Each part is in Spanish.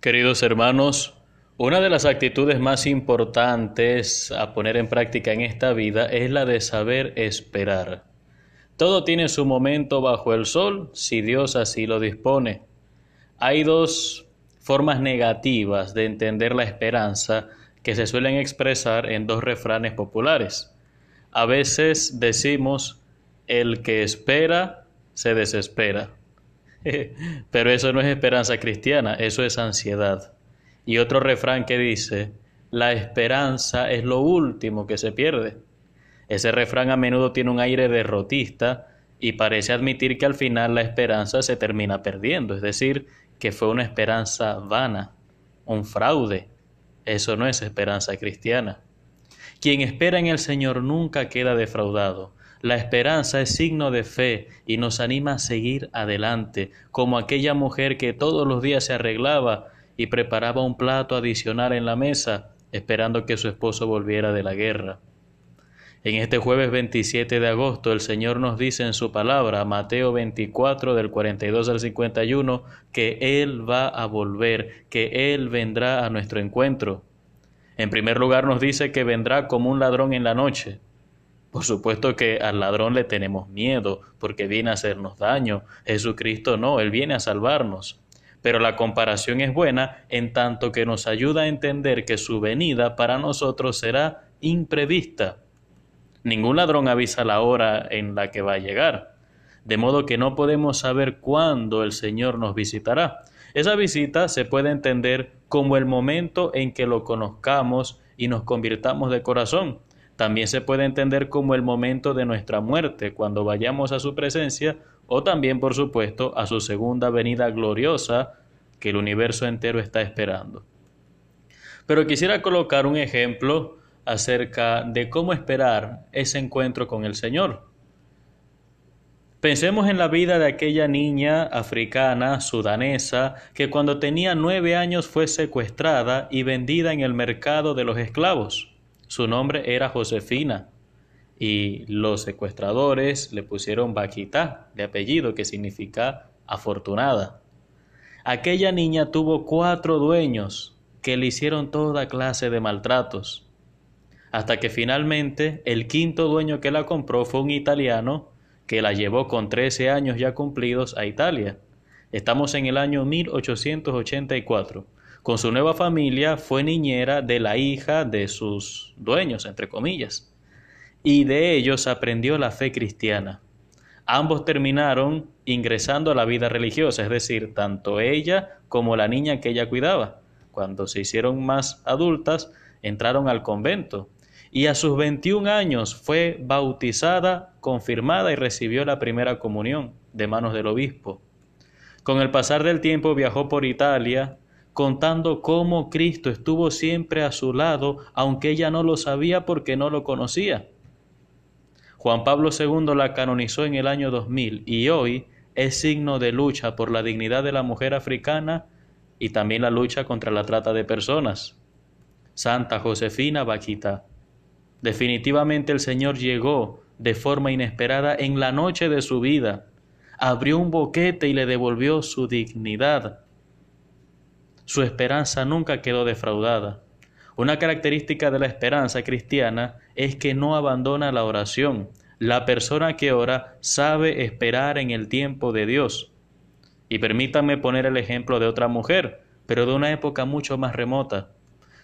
Queridos hermanos, una de las actitudes más importantes a poner en práctica en esta vida es la de saber esperar. Todo tiene su momento bajo el sol, si Dios así lo dispone. Hay dos formas negativas de entender la esperanza que se suelen expresar en dos refranes populares. A veces decimos, el que espera se desespera. Pero eso no es esperanza cristiana, eso es ansiedad. Y otro refrán que dice, la esperanza es lo último que se pierde. Ese refrán a menudo tiene un aire derrotista y parece admitir que al final la esperanza se termina perdiendo, es decir, que fue una esperanza vana, un fraude. Eso no es esperanza cristiana. Quien espera en el Señor nunca queda defraudado. La esperanza es signo de fe y nos anima a seguir adelante, como aquella mujer que todos los días se arreglaba y preparaba un plato adicional en la mesa, esperando que su esposo volviera de la guerra. En este jueves 27 de agosto el Señor nos dice en su palabra, Mateo 24 del 42 al 51, que Él va a volver, que Él vendrá a nuestro encuentro. En primer lugar nos dice que vendrá como un ladrón en la noche. Por supuesto que al ladrón le tenemos miedo porque viene a hacernos daño. Jesucristo no, Él viene a salvarnos. Pero la comparación es buena en tanto que nos ayuda a entender que su venida para nosotros será imprevista Ningún ladrón avisa la hora en la que va a llegar, de modo que no podemos saber cuándo el Señor nos visitará. Esa visita se puede entender como el momento en que lo conozcamos y nos convirtamos de corazón. También se puede entender como el momento de nuestra muerte, cuando vayamos a su presencia, o también, por supuesto, a su segunda venida gloriosa que el universo entero está esperando. Pero quisiera colocar un ejemplo acerca de cómo esperar ese encuentro con el Señor. Pensemos en la vida de aquella niña africana, sudanesa, que cuando tenía nueve años fue secuestrada y vendida en el mercado de los esclavos. Su nombre era Josefina y los secuestradores le pusieron Baquita, de apellido que significa afortunada. Aquella niña tuvo cuatro dueños que le hicieron toda clase de maltratos hasta que finalmente el quinto dueño que la compró fue un italiano que la llevó con 13 años ya cumplidos a Italia. Estamos en el año 1884. Con su nueva familia fue niñera de la hija de sus dueños, entre comillas, y de ellos aprendió la fe cristiana. Ambos terminaron ingresando a la vida religiosa, es decir, tanto ella como la niña que ella cuidaba. Cuando se hicieron más adultas, entraron al convento y a sus 21 años fue bautizada, confirmada y recibió la primera comunión de manos del obispo. Con el pasar del tiempo viajó por Italia, contando cómo Cristo estuvo siempre a su lado, aunque ella no lo sabía porque no lo conocía. Juan Pablo II la canonizó en el año 2000 y hoy es signo de lucha por la dignidad de la mujer africana y también la lucha contra la trata de personas. Santa Josefina Vaquita. Definitivamente el Señor llegó de forma inesperada en la noche de su vida, abrió un boquete y le devolvió su dignidad. Su esperanza nunca quedó defraudada. Una característica de la esperanza cristiana es que no abandona la oración. La persona que ora sabe esperar en el tiempo de Dios. Y permítanme poner el ejemplo de otra mujer, pero de una época mucho más remota.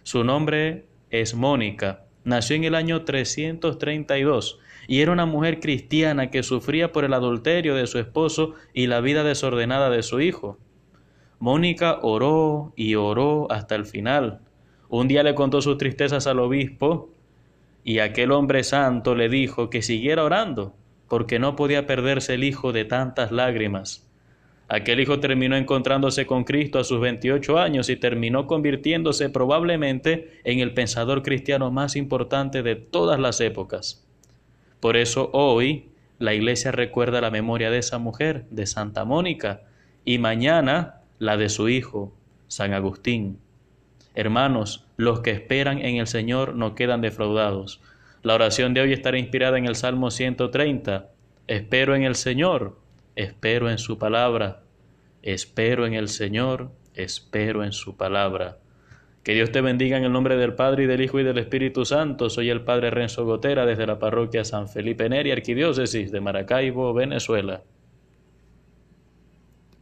Su nombre es Mónica Nació en el año 332 y era una mujer cristiana que sufría por el adulterio de su esposo y la vida desordenada de su hijo. Mónica oró y oró hasta el final. Un día le contó sus tristezas al obispo y aquel hombre santo le dijo que siguiera orando porque no podía perderse el hijo de tantas lágrimas. Aquel hijo terminó encontrándose con Cristo a sus 28 años y terminó convirtiéndose probablemente en el pensador cristiano más importante de todas las épocas. Por eso hoy la iglesia recuerda la memoria de esa mujer, de Santa Mónica, y mañana la de su hijo, San Agustín. Hermanos, los que esperan en el Señor no quedan defraudados. La oración de hoy estará inspirada en el Salmo 130. Espero en el Señor espero en su palabra, espero en el Señor, espero en su palabra. Que Dios te bendiga en el nombre del Padre y del Hijo y del Espíritu Santo. Soy el Padre Renzo Gotera desde la parroquia San Felipe Neri, Arquidiócesis de Maracaibo, Venezuela.